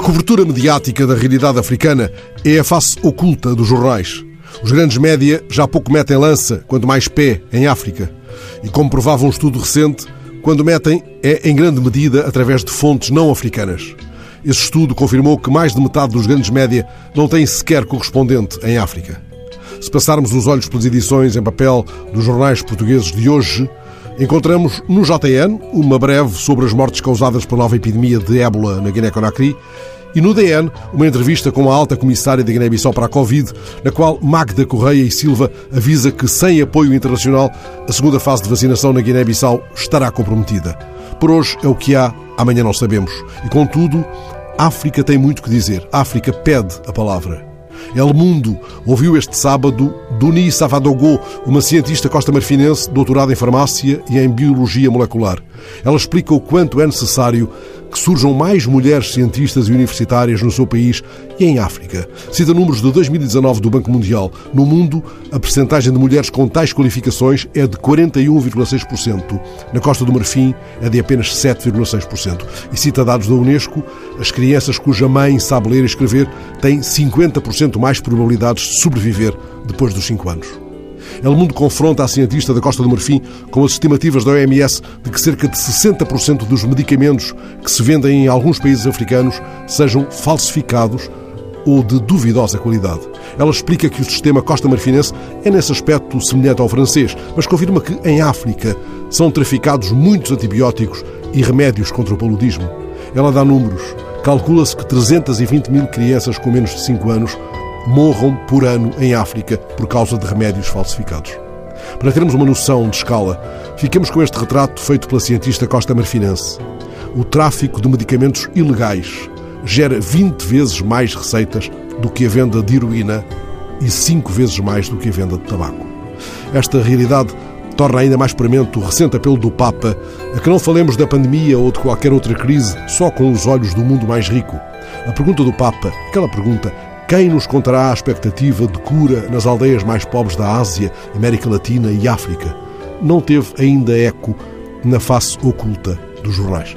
cobertura mediática da realidade africana é a face oculta dos jornais. Os grandes média já pouco metem lança, quanto mais pé, em África. E como provava um estudo recente, quando metem é em grande medida através de fontes não africanas. Esse estudo confirmou que mais de metade dos grandes média não tem sequer correspondente em África. Se passarmos os olhos pelas edições em papel dos jornais portugueses de hoje, encontramos no JN uma breve sobre as mortes causadas pela nova epidemia de ébola na Guiné-Conakry e no DN uma entrevista com a alta comissária da Guiné-Bissau para a Covid, na qual Magda Correia e Silva avisa que sem apoio internacional a segunda fase de vacinação na Guiné-Bissau estará comprometida. Por hoje é o que há, amanhã não sabemos. E contudo, África tem muito que dizer. África pede a palavra. El Mundo ouviu este sábado Duni Savadogo, uma cientista costa-marfinense doutorada em farmácia e em biologia molecular. Ela explica o quanto é necessário que surjam mais mulheres cientistas e universitárias no seu país e em África. Cita números de 2019 do Banco Mundial. No mundo, a percentagem de mulheres com tais qualificações é de 41,6%. Na Costa do Marfim é de apenas 7,6%. E cita dados da Unesco, as crianças cuja mãe sabe ler e escrever têm 50% mais probabilidades de sobreviver depois dos 5 anos. El Mundo confronta a cientista da Costa do Marfim com as estimativas da OMS de que cerca de 60% dos medicamentos que se vendem em alguns países africanos sejam falsificados ou de duvidosa qualidade. Ela explica que o sistema costa-marfinense é nesse aspecto semelhante ao francês, mas confirma que em África são traficados muitos antibióticos e remédios contra o paludismo. Ela dá números. Calcula-se que 320 mil crianças com menos de 5 anos morram por ano em África por causa de remédios falsificados. Para termos uma noção de escala, fiquemos com este retrato feito pela cientista Costa Marfinense. O tráfico de medicamentos ilegais gera 20 vezes mais receitas do que a venda de heroína e 5 vezes mais do que a venda de tabaco. Esta realidade torna ainda mais premente o recente apelo do Papa a que não falemos da pandemia ou de qualquer outra crise só com os olhos do mundo mais rico. A pergunta do Papa, aquela pergunta quem nos contará a expectativa de cura nas aldeias mais pobres da Ásia, América Latina e África? Não teve ainda eco na face oculta dos jornais.